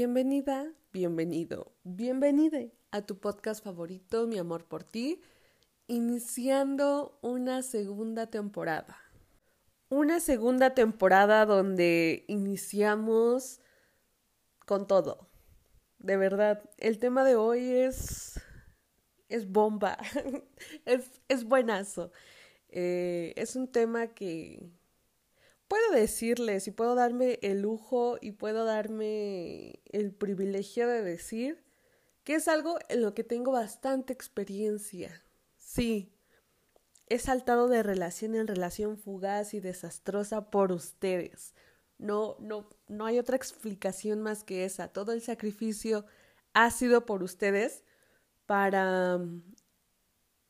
Bienvenida, bienvenido, bienvenide a tu podcast favorito, Mi Amor por Ti, iniciando una segunda temporada. Una segunda temporada donde iniciamos con todo. De verdad, el tema de hoy es. es bomba. es, es buenazo. Eh, es un tema que, puedo decirles y puedo darme el lujo y puedo darme el privilegio de decir que es algo en lo que tengo bastante experiencia. Sí, he saltado de relación en relación fugaz y desastrosa por ustedes. No, no, no hay otra explicación más que esa. Todo el sacrificio ha sido por ustedes para mm,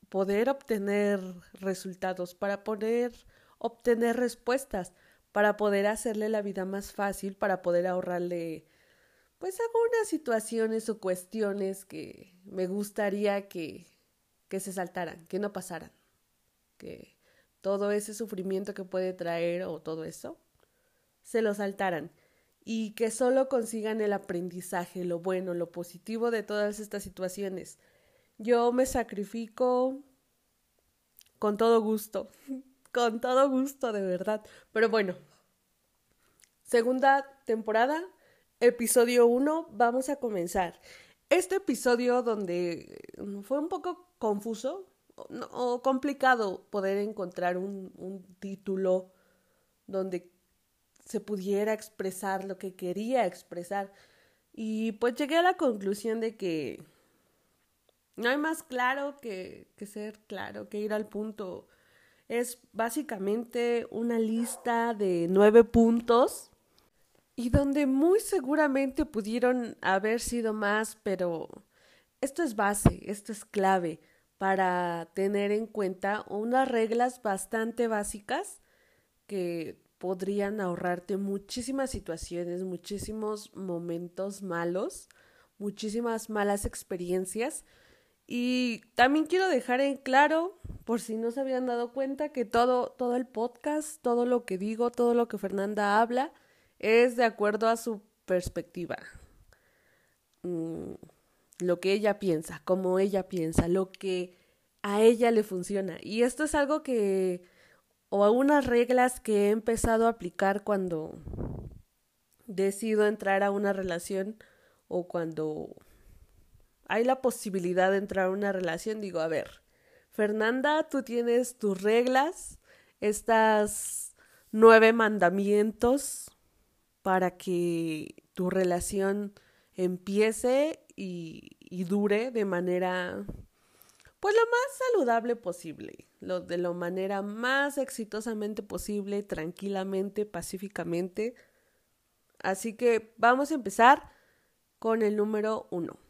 poder obtener resultados, para poder obtener respuestas para poder hacerle la vida más fácil, para poder ahorrarle pues algunas situaciones o cuestiones que me gustaría que, que se saltaran, que no pasaran, que todo ese sufrimiento que puede traer o todo eso, se lo saltaran y que solo consigan el aprendizaje, lo bueno, lo positivo de todas estas situaciones. Yo me sacrifico con todo gusto. Con todo gusto, de verdad. Pero bueno, segunda temporada, episodio 1, vamos a comenzar. Este episodio donde mm, fue un poco confuso o, complicado poder encontrar un, título donde se pudiera expresar lo que quería expresar. Y pues llegué a la conclusión de que no hay más claro que ser claro, que ir al punto es básicamente una lista de nueve puntos y donde muy seguramente pudieron haber sido más, pero esto es base, esto es clave para tener en cuenta unas reglas bastante básicas que podrían ahorrarte muchísimas situaciones, muchísimos momentos malos, muchísimas malas experiencias y también quiero dejar en claro, por si no se habían dado cuenta, que todo, todo el podcast, todo lo que digo, todo lo que Fernanda habla, es de acuerdo a su perspectiva. Mm, lo que ella piensa, como ella piensa, lo que a ella le funciona. Y esto es algo que, o algunas reglas que he empezado a aplicar cuando decido entrar a una relación o cuando hay la posibilidad de entrar a una relación, digo, a ver, Fernanda, tú tienes tus reglas, estas nueve mandamientos para que tu relación empiece y, y dure de manera pues lo más saludable posible, lo de la manera más exitosamente posible, tranquilamente, pacíficamente. Así que vamos a empezar con el número uno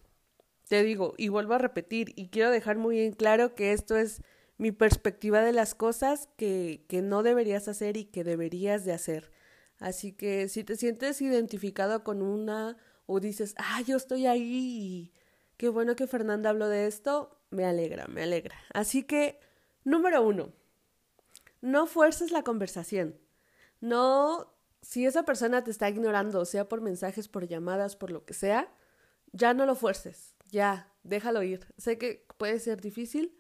te digo, y vuelvo a repetir, y quiero dejar muy en claro que esto es mi perspectiva de las cosas que, que no deberías hacer y que deberías de hacer. Así que si te sientes identificado con una o dices, ah, yo estoy ahí y qué bueno que Fernanda habló de esto, me alegra, me alegra. Así que, número uno, no fuerces la conversación. No, si esa persona te está ignorando, sea por mensajes, por llamadas, por lo que sea, ya no lo fuerces ya, déjalo ir. Sé que puede ser difícil,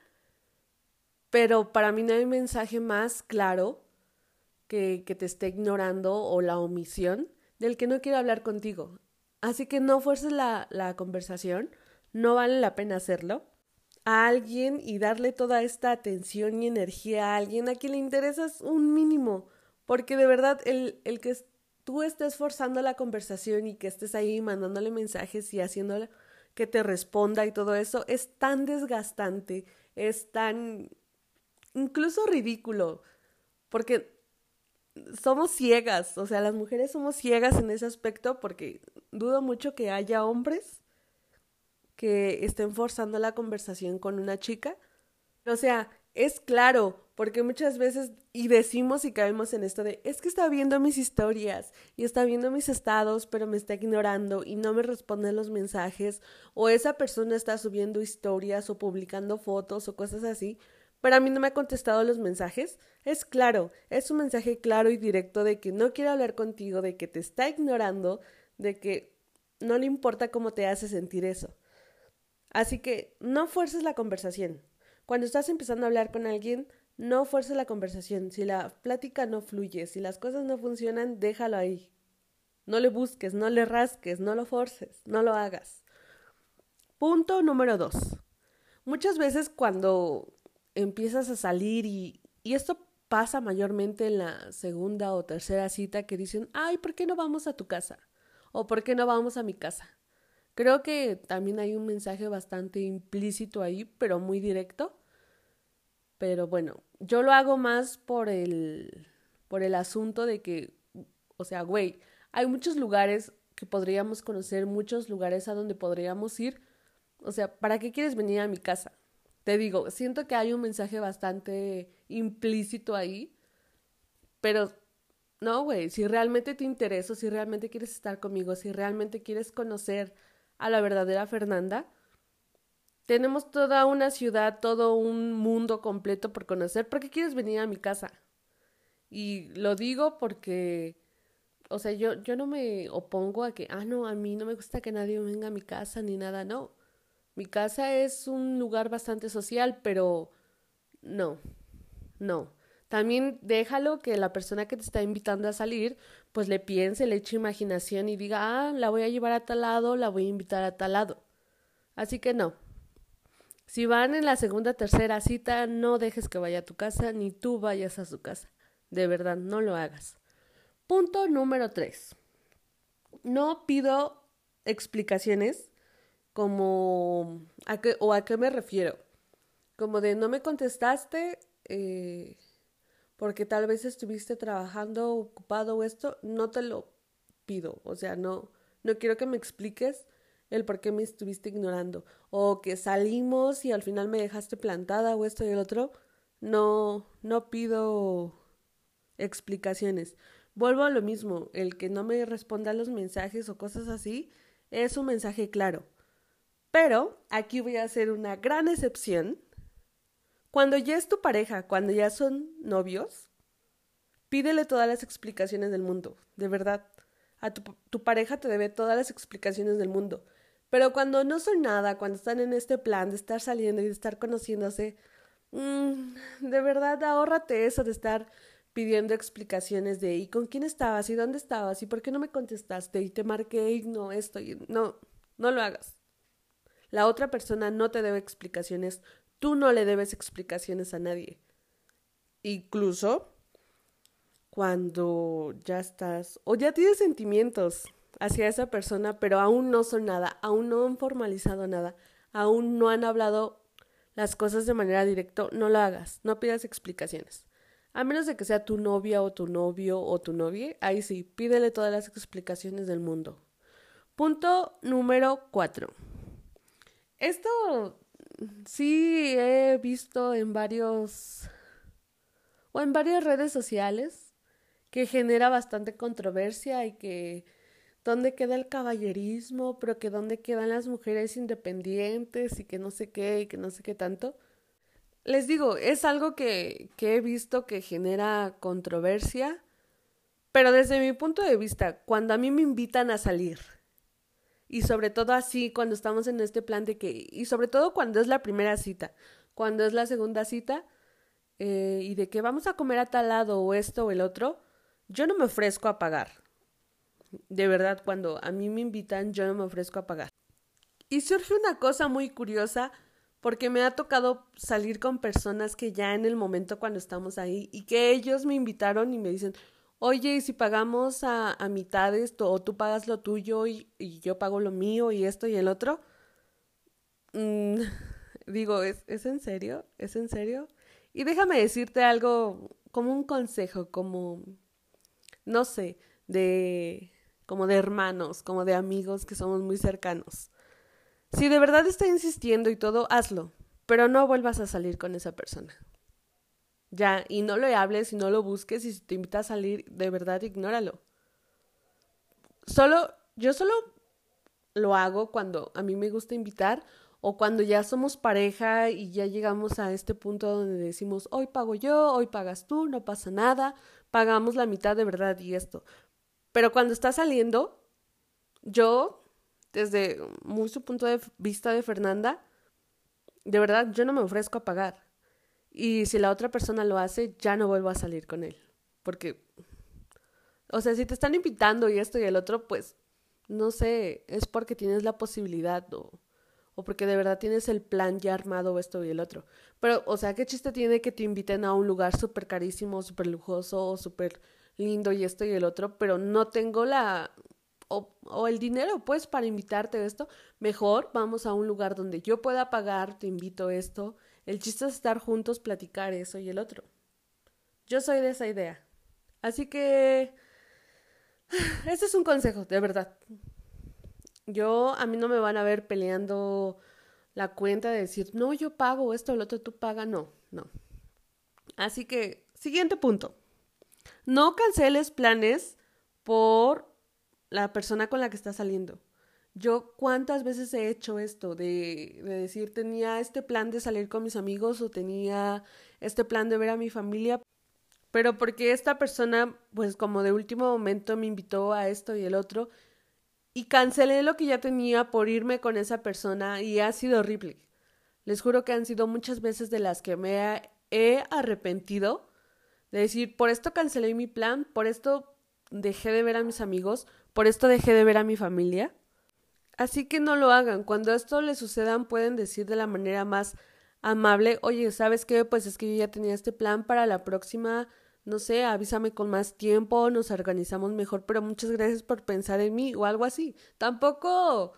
pero para mí no hay mensaje más claro que, que te esté ignorando o la omisión del que no quiere hablar contigo. Así que no fuerces la, la conversación, no vale la pena hacerlo a alguien y darle toda esta atención y energía a alguien a quien le interesas un mínimo, porque de verdad el, el que tú estés forzando la conversación y que estés ahí mandándole mensajes y haciéndole que te responda y todo eso es tan desgastante, es tan incluso ridículo, porque somos ciegas, o sea, las mujeres somos ciegas en ese aspecto porque dudo mucho que haya hombres que estén forzando la conversación con una chica. O sea, es claro, porque muchas veces y decimos y caemos en esto de es que está viendo mis historias y está viendo mis estados, pero me está ignorando y no me responde los mensajes o esa persona está subiendo historias o publicando fotos o cosas así, pero a mí no me ha contestado los mensajes. Es claro, es un mensaje claro y directo de que no quiere hablar contigo, de que te está ignorando, de que no le importa cómo te hace sentir eso. Así que no fuerces la conversación. Cuando estás empezando a hablar con alguien, no fuerces la conversación. Si la plática no fluye, si las cosas no funcionan, déjalo ahí. No le busques, no le rasques, no lo forces, no lo hagas. Punto número dos. Muchas veces cuando empiezas a salir y, y esto pasa mayormente en la segunda o tercera cita que dicen, ay, ¿por qué no vamos a tu casa? ¿O por qué no vamos a mi casa? Creo que también hay un mensaje bastante implícito ahí, pero muy directo. Pero bueno, yo lo hago más por el, por el asunto de que, o sea, güey, hay muchos lugares que podríamos conocer, muchos lugares a donde podríamos ir. O sea, ¿para qué quieres venir a mi casa? Te digo, siento que hay un mensaje bastante implícito ahí, pero no, güey, si realmente te intereso, si realmente quieres estar conmigo, si realmente quieres conocer a la verdadera Fernanda, tenemos toda una ciudad, todo un mundo completo por conocer. ¿Por qué quieres venir a mi casa? Y lo digo porque, o sea, yo, yo no me opongo a que, ah, no, a mí no me gusta que nadie venga a mi casa ni nada, no. Mi casa es un lugar bastante social, pero no, no. También déjalo que la persona que te está invitando a salir, pues le piense, le eche imaginación y diga, ah, la voy a llevar a tal lado, la voy a invitar a tal lado. Así que no. Si van en la segunda, tercera cita, no dejes que vaya a tu casa, ni tú vayas a su casa. De verdad, no lo hagas. Punto número tres. No pido explicaciones como a qué o a qué me refiero. Como de no me contestaste, eh, porque tal vez estuviste trabajando, ocupado o esto, no te lo pido. O sea, no, no quiero que me expliques el por qué me estuviste ignorando. O que salimos y al final me dejaste plantada o esto y el otro. No, no pido explicaciones. Vuelvo a lo mismo, el que no me responda a los mensajes o cosas así es un mensaje claro. Pero aquí voy a hacer una gran excepción cuando ya es tu pareja, cuando ya son novios, pídele todas las explicaciones del mundo, de verdad. A tu, pareja te debe todas las explicaciones del mundo. Pero cuando no son nada, cuando están en este plan de estar saliendo y de estar conociéndose, mmm, de verdad ahórrate eso de estar pidiendo explicaciones de ¿y con quién estabas? ¿y dónde estabas? ¿y por qué no me contestaste? y te marqué y no esto y no, no lo hagas. La otra persona no te debe explicaciones, Tú no le debes explicaciones a nadie. Incluso cuando ya estás o ya tienes sentimientos hacia esa persona, pero aún no son nada, aún no han formalizado nada, aún no han hablado las cosas de manera directa, no lo hagas, no pidas explicaciones. A menos de que sea tu novia o tu novio o tu novia, ahí sí, pídele todas las explicaciones del mundo. Punto número cuatro. Esto sí he visto en varios o en varias redes sociales que genera bastante controversia y que dónde queda el caballerismo, pero que dónde quedan las mujeres independientes y que no sé qué y que no sé qué tanto. Les digo, es algo que, que he visto que genera controversia, pero desde mi punto de vista, cuando a mí me invitan a salir y sobre todo así cuando estamos en este plan de que, y sobre todo cuando es la primera cita, cuando es la segunda cita eh, y de que vamos a comer a tal lado o esto o el otro, yo no me ofrezco a pagar. De verdad, cuando a mí me invitan, yo no me ofrezco a pagar. Y surge una cosa muy curiosa porque me ha tocado salir con personas que ya en el momento cuando estamos ahí y que ellos me invitaron y me dicen, oye, ¿y si pagamos a, a mitades o tú pagas lo tuyo y, yo pago lo mío y esto y el otro? Mm, digo, ¿es, ¿es en serio? ¿Es en serio? Y déjame decirte algo como un consejo, como, no sé, de, como de hermanos, como de amigos que somos muy cercanos. Si de verdad está insistiendo y todo, hazlo, pero no vuelvas a salir con esa persona. Ya, y no le hables y no lo busques y si te invita a salir, de verdad ignóralo. Solo, yo solo lo hago cuando a mí me gusta invitar o cuando ya somos pareja y ya llegamos a este punto donde decimos, hoy pago yo, hoy pagas tú, no pasa nada, pagamos la mitad de verdad y esto. Pero cuando está saliendo, yo desde su punto de vista de Fernanda, de verdad yo no me ofrezco a pagar. Y si la otra persona lo hace, ya no vuelvo a salir con él. Porque, o sea, si te están invitando y esto y el otro, pues, no sé, es porque tienes la posibilidad o, o porque de verdad tienes el plan ya armado esto y el otro. Pero, o sea, ¿qué chiste tiene que te inviten a un lugar súper carísimo, súper lujoso o súper lindo y esto y el otro, pero no tengo la o, el dinero, pues, para invitarte esto, mejor vamos a un lugar donde yo pueda pagar, te invito esto. El chiste es estar juntos, platicar eso y el otro. Yo soy de esa idea. Así que... Este es un consejo, de verdad. Yo, a mí no me van a ver peleando la cuenta de decir, no, yo pago esto, el otro tú paga, no, no. Así que, siguiente punto. No canceles planes por la persona con la que está saliendo. Yo cuántas veces he hecho esto de, de, decir tenía este plan de salir con mis amigos o tenía este plan de ver a mi familia, pero porque esta persona pues como de último momento me invitó a esto y el otro y cancelé lo que ya tenía por irme con esa persona y ha sido horrible. Les juro que han sido muchas veces de las que me he arrepentido de decir por esto cancelé mi plan, por esto dejé de ver a mis amigos, por esto dejé de ver a mi familia. Así que no lo hagan. Cuando esto les sucedan pueden decir de la manera más amable, oye, ¿sabes qué? Pues es que yo ya tenía este plan para la próxima, no sé, avísame con más tiempo, nos organizamos mejor, pero muchas gracias por pensar en mí o algo así. Tampoco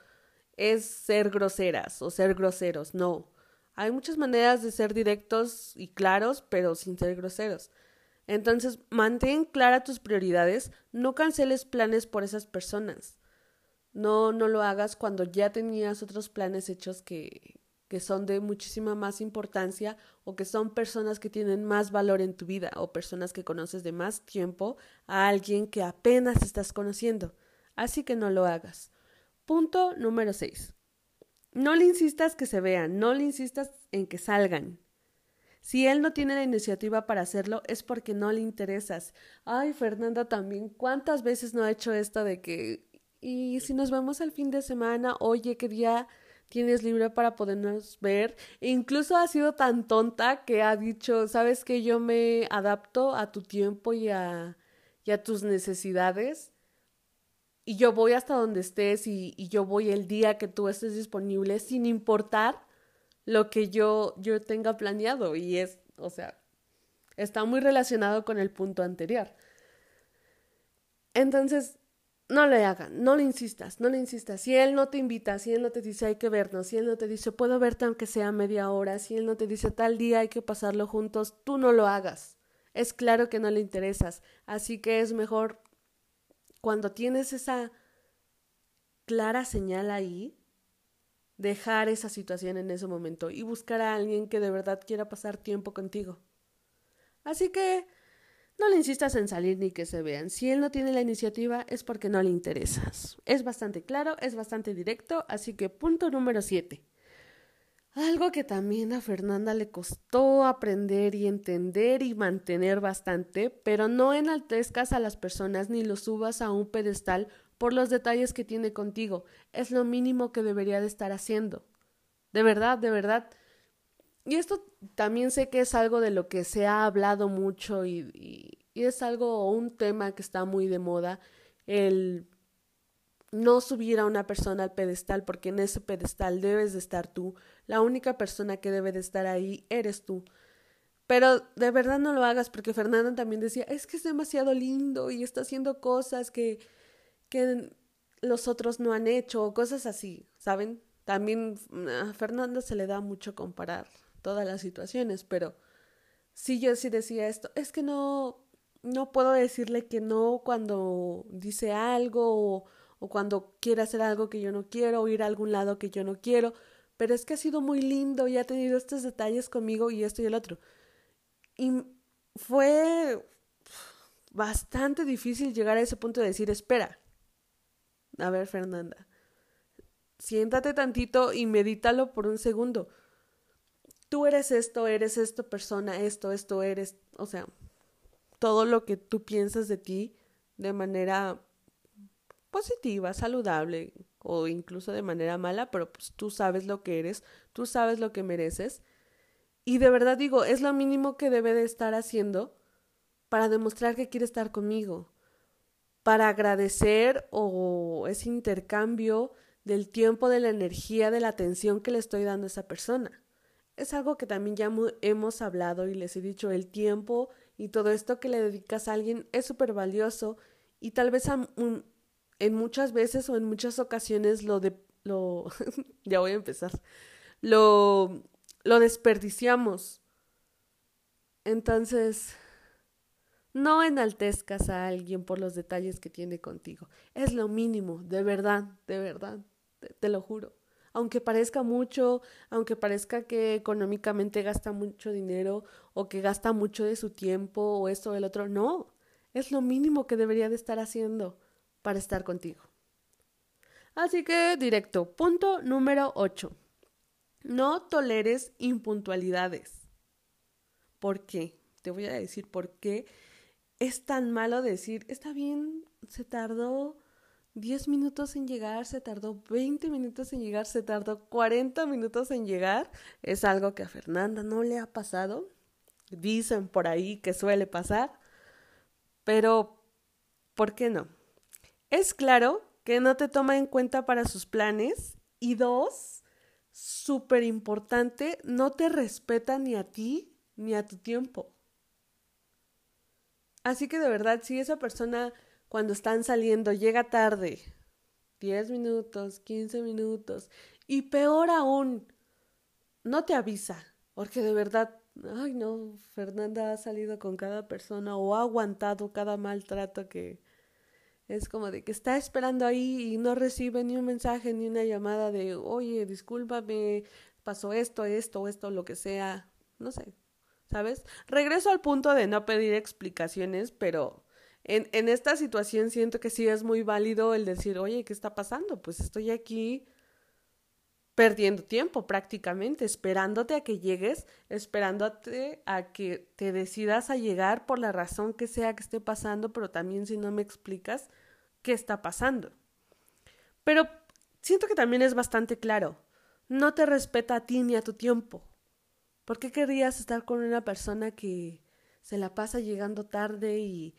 es ser groseras o ser groseros, no. Hay muchas maneras de ser directos y claros, pero sin ser groseros. Entonces, mantén claras tus prioridades, no canceles planes por esas personas. No, no lo hagas cuando ya tenías otros planes hechos que, que son de muchísima más importancia o que son personas que tienen más valor en tu vida o personas que conoces de más tiempo a alguien que apenas estás conociendo. Así que no lo hagas. Punto número 6. No le insistas que se vean, no le insistas en que salgan. Si él no tiene la iniciativa para hacerlo, es porque no le interesas. Ay, Fernanda también, ¿cuántas veces no ha hecho esto de que, y si nos vemos al fin de semana, oye, ¿qué día tienes libre para podernos ver? E incluso ha sido tan tonta que ha dicho, sabes que yo me adapto a tu tiempo y a, y a tus necesidades. Y yo voy hasta donde estés y, y yo voy el día que tú estés disponible sin importar lo que yo, yo tenga planeado y es, o sea, está muy relacionado con el punto anterior. Entonces, no le hagan, no le insistas, no le insistas. Si él no te invita, si él no te dice hay que vernos, si él no te dice puedo verte aunque sea media hora, si él no te dice tal día hay que pasarlo juntos, tú no lo hagas. Es claro que no le interesas, así que es mejor cuando tienes esa clara señal ahí, dejar esa situación en ese momento y buscar a alguien que de verdad quiera pasar tiempo contigo. Así que no le insistas en salir ni que se vean. Si él no tiene la iniciativa es porque no le interesas. Es bastante claro, es bastante directo, así que punto número 7. Algo que también a Fernanda le costó aprender y entender y mantener bastante, pero no enaltezcas a las personas ni los subas a un pedestal por los detalles que tiene contigo. Es lo mínimo que debería de estar haciendo. De verdad, de verdad. Y esto también sé que es algo de lo que se ha hablado mucho y, y, es algo, un tema que está muy de moda, el no subir a una persona al pedestal, porque en ese pedestal debes de estar tú. La única persona que debe de estar ahí eres tú. Pero de verdad no lo hagas, porque Fernanda también decía, es que es demasiado lindo y está haciendo cosas que que los otros no han hecho o cosas así, ¿saben? También a Fernanda se le da mucho comparar todas las situaciones, pero sí yo sí decía esto, es que no no puedo decirle que no cuando dice algo o cuando quiere hacer algo que yo no quiero o ir a algún lado que yo no quiero, pero es que ha sido muy lindo y ha tenido estos detalles conmigo y esto y el otro. Y fue bastante difícil llegar a ese punto de decir, espera, a ver, Fernanda, siéntate tantito y medítalo por un segundo. Tú eres esto, eres esto, persona, esto, esto eres, o sea, todo lo que tú piensas de ti de manera positiva, saludable, o incluso de manera mala, pero pues tú sabes lo que eres, tú sabes lo que mereces. Y de verdad digo, es lo mínimo que debe de estar haciendo para demostrar que quiere estar conmigo, para agradecer o ese intercambio del tiempo, de la energía, de la atención que le estoy dando a esa persona. Es algo que también ya hemos hablado y les he dicho, el tiempo y todo esto que le dedicas a alguien es súper valioso y tal vez en muchas veces o en muchas ocasiones lo de lo ya voy a empezar lo lo desperdiciamos entonces no enaltezcas a alguien por los detalles que tiene contigo es lo mínimo de verdad de verdad te lo juro aunque parezca mucho, aunque parezca que económicamente gasta mucho dinero o que gasta mucho de su tiempo o esto o el otro, no, es lo mínimo que debería de estar haciendo para estar contigo. Así que directo, punto número 8. No toleres impuntualidades. ¿Por qué? Te voy a decir por qué es tan malo decir, está bien, se tardó 10 minutos en llegar, se tardó 20 minutos en llegar, se tardó 40 minutos en llegar. Es algo que a Fernanda no le ha pasado. Dicen por ahí que suele pasar. Pero, ¿por qué no? Es claro que no te toma en cuenta para sus planes. Y dos, súper importante, no te respeta ni a ti ni a tu tiempo. Así que de verdad, si esa persona cuando están saliendo llega tarde, 10 minutos, 15 minutos, y peor aún, no te avisa, porque de verdad, ay no, Fernanda ha salido con cada persona o ha aguantado cada maltrato que es como de que está esperando ahí y no recibe ni un mensaje ni una llamada de, oye, discúlpame, pasó esto, esto, esto, lo que sea, no sé, ¿sabes? Regreso al punto de no pedir explicaciones, pero en, en esta situación siento que sí es muy válido el decir, oye, ¿qué está pasando? Pues estoy aquí perdiendo tiempo prácticamente, esperándote a que llegues, esperándote a que te decidas a llegar por la razón que sea que esté pasando, pero también si no me explicas qué está pasando. Pero siento que también es bastante claro, no te respeta a ti ni a tu tiempo. ¿Por qué querrías estar con una persona que se la pasa llegando tarde y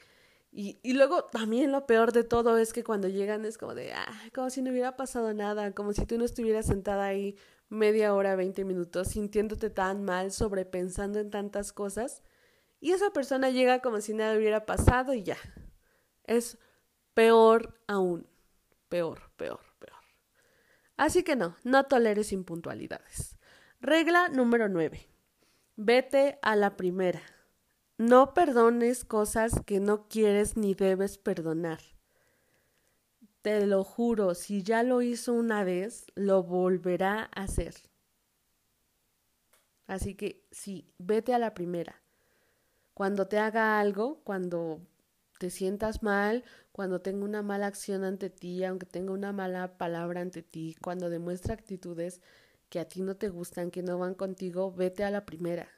y, luego también lo peor de todo es que cuando llegan es como de, ah, como si no hubiera pasado nada, como si tú no estuvieras sentada ahí media hora, veinte minutos, sintiéndote tan mal, sobrepensando en tantas cosas. Y esa persona llega como si nada hubiera pasado y ya. Es peor aún. Peor, peor, peor. Así que no, no toleres impuntualidades. Regla número nueve. Vete a la primera. No perdones cosas que no quieres ni debes perdonar. Te lo juro, si ya lo hizo una vez, lo volverá a hacer. Así que sí, vete a la primera. Cuando te haga algo, cuando te sientas mal, cuando tenga una mala acción ante ti, aunque tenga una mala palabra ante ti, cuando demuestra actitudes que a ti no te gustan, que no van contigo, vete a la primera.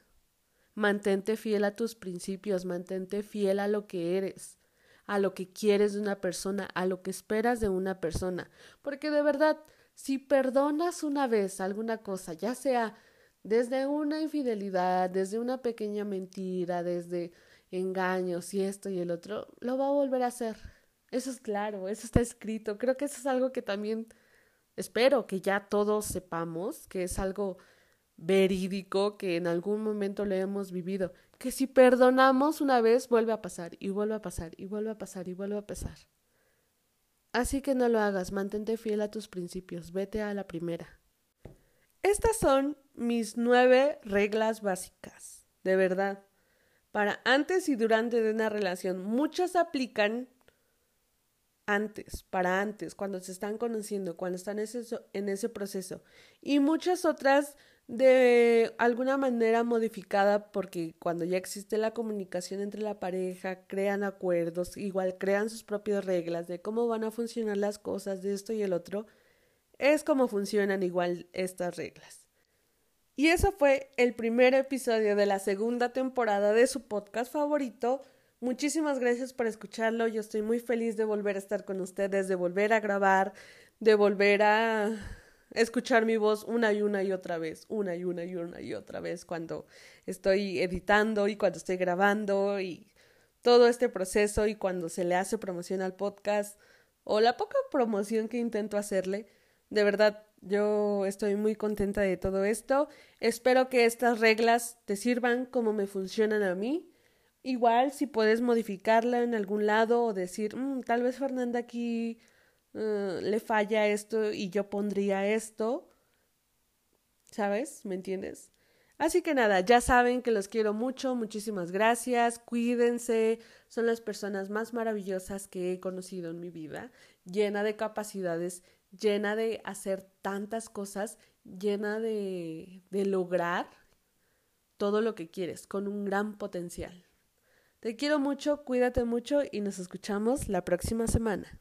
Mantente fiel a tus principios, mantente fiel a lo que eres, a lo que quieres de una persona, a lo que esperas de una persona. Porque de verdad, si perdonas una vez alguna cosa, ya sea desde una infidelidad, desde una pequeña mentira, desde engaños y esto y el otro, lo va a volver a hacer. Eso es claro, eso está escrito. Creo que eso es algo que también espero que ya todos sepamos, que es algo verídico que en algún momento le hemos vivido, que si perdonamos una vez vuelve a pasar y vuelve a pasar y vuelve a pasar y vuelve a pasar. Así que no lo hagas, mantente fiel a tus principios, vete a la primera. Estas son mis nueve reglas básicas, de verdad. Para antes y durante de una relación, muchas aplican antes, para antes, cuando se están conociendo, cuando están en ese, proceso. Y muchas otras de alguna manera modificada porque cuando ya existe la comunicación entre la pareja, crean acuerdos, igual crean sus propias reglas de cómo van a funcionar las cosas de esto y el otro, es como funcionan igual estas reglas. Y eso fue el primer episodio de la segunda temporada de su podcast favorito. Muchísimas gracias por escucharlo. Yo estoy muy feliz de volver a estar con ustedes, de volver a grabar, de volver a escuchar mi voz una y una y otra vez, una y una y una y otra vez cuando estoy editando y cuando estoy grabando y todo este proceso y cuando se le hace promoción al podcast o la poca promoción que intento hacerle. De verdad, yo estoy muy contenta de todo esto. Espero que estas reglas te sirvan como me funcionan a mí. Igual si puedes modificarla en algún lado o decir, mm, tal vez Fernanda aquí uh, le falla esto y yo pondría esto. ¿Sabes? ¿Me entiendes? Así que nada, ya saben que los quiero mucho, muchísimas gracias, cuídense, son las personas más maravillosas que he conocido en mi vida, llena de capacidades, llena de hacer tantas cosas, llena de, de lograr todo lo que quieres, con un gran potencial. Te quiero mucho, cuídate mucho y nos escuchamos la próxima semana.